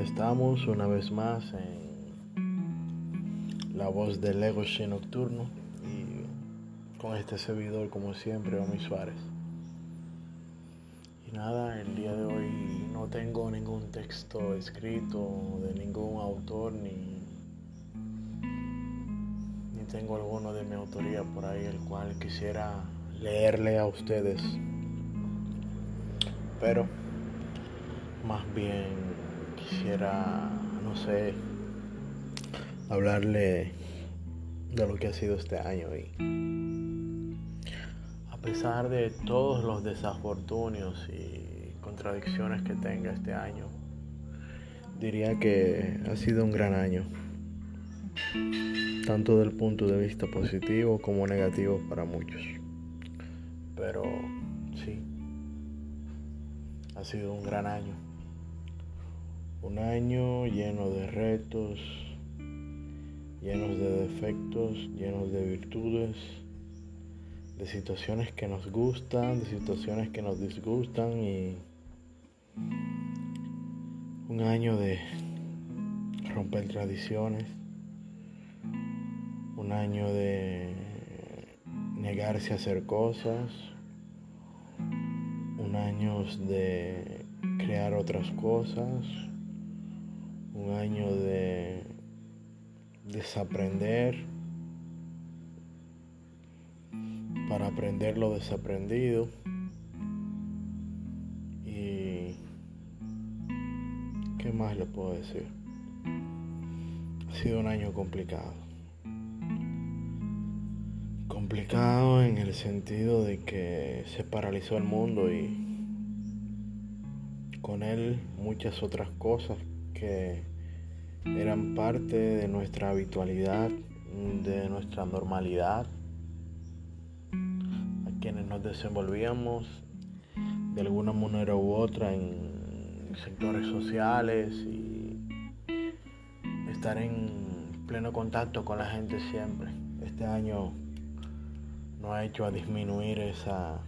estamos una vez más en la voz del Ego Nocturno y con este servidor como siempre, Omi Suárez. Y nada, el día de hoy no tengo ningún texto escrito de ningún autor ni, ni tengo alguno de mi autoría por ahí el cual quisiera leerle a ustedes. Pero más bien quisiera, no sé, hablarle de lo que ha sido este año a pesar de todos los desafortunios y contradicciones que tenga este año, diría que ha sido un gran año, tanto del punto de vista positivo como negativo para muchos. Pero sí, ha sido un gran año. Un año lleno de retos, llenos de defectos, llenos de virtudes, de situaciones que nos gustan, de situaciones que nos disgustan y un año de romper tradiciones, un año de negarse a hacer cosas, un año de crear otras cosas, un año de desaprender para aprender lo desaprendido. Y qué más le puedo decir ha sido un año complicado. Complicado en el sentido de que se paralizó el mundo y con él muchas otras cosas que eran parte de nuestra habitualidad, de nuestra normalidad, a quienes nos desenvolvíamos de alguna manera u otra en sectores sociales y estar en pleno contacto con la gente siempre. Este año no ha hecho a disminuir esa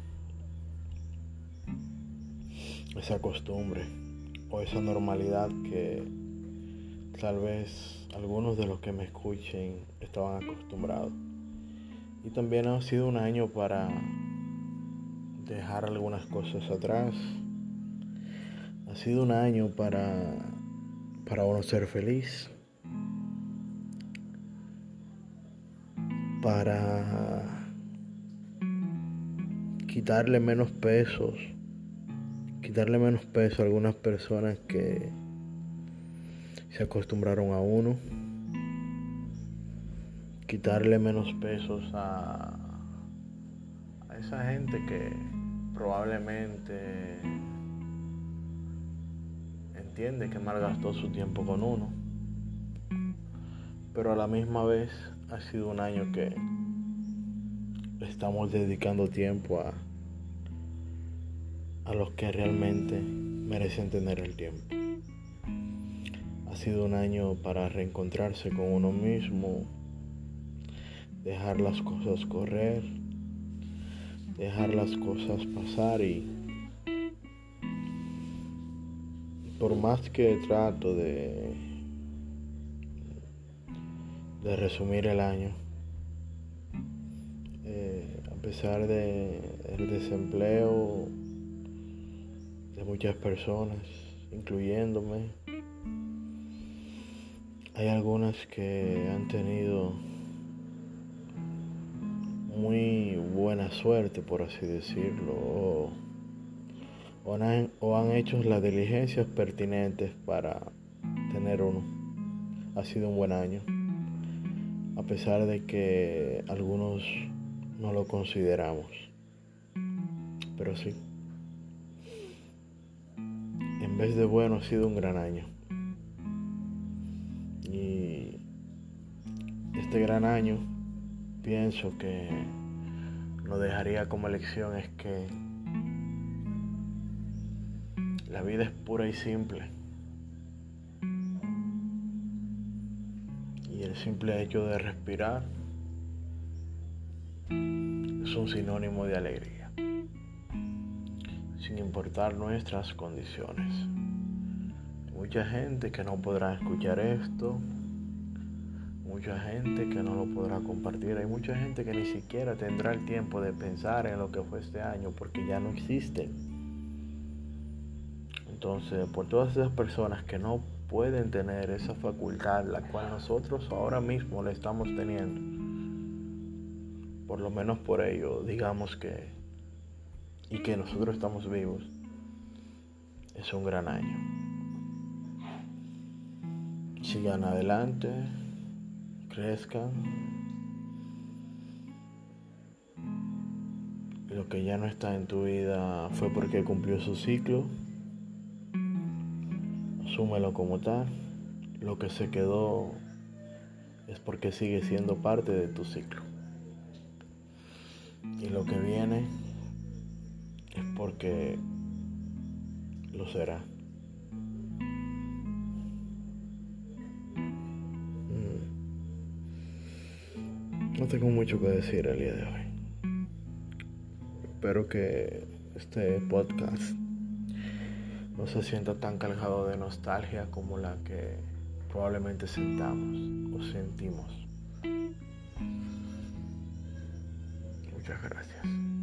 esa costumbre o esa normalidad que tal vez algunos de los que me escuchen estaban acostumbrados. Y también ha sido un año para dejar algunas cosas atrás. Ha sido un año para, para uno ser feliz. Para quitarle menos pesos quitarle menos peso a algunas personas que se acostumbraron a uno, quitarle menos pesos a, esa gente que probablemente entiende que malgastó su tiempo con uno, pero a la misma vez ha sido un año que estamos dedicando tiempo a a los que realmente merecen tener el tiempo. Ha sido un año para reencontrarse con uno mismo, dejar las cosas correr, dejar las cosas pasar y por más que trato de de resumir el año eh, a pesar de el desempleo muchas personas, incluyéndome. Hay algunas que han tenido muy buena suerte, por así decirlo, o, han, o han hecho las diligencias pertinentes para tener uno. Ha sido un buen año, a pesar de que algunos no lo consideramos, pero sí en vez de bueno ha sido un gran año. Y este gran año pienso que lo dejaría como lección es que la vida es pura y simple. Y el simple hecho de respirar es un sinónimo de alegría sin importar nuestras condiciones. Mucha gente que no podrá escuchar esto, mucha gente que no lo podrá compartir, hay mucha gente que ni siquiera tendrá el tiempo de pensar en lo que fue este año porque ya no existe. Entonces, por todas esas personas que no pueden tener esa facultad, la cual nosotros ahora mismo le estamos teniendo, por lo menos por ello, digamos que, y que nosotros estamos vivos, es un gran año. Sigan adelante, crezcan. Lo que ya no está en tu vida fue porque cumplió su ciclo. Asúmelo como tal. Lo que se quedó es porque sigue siendo parte de tu ciclo. Y lo que viene porque lo será. No tengo mucho que decir el día de hoy. Espero que este podcast no se sienta tan cargado de nostalgia como la que probablemente sentamos o sentimos. Muchas gracias.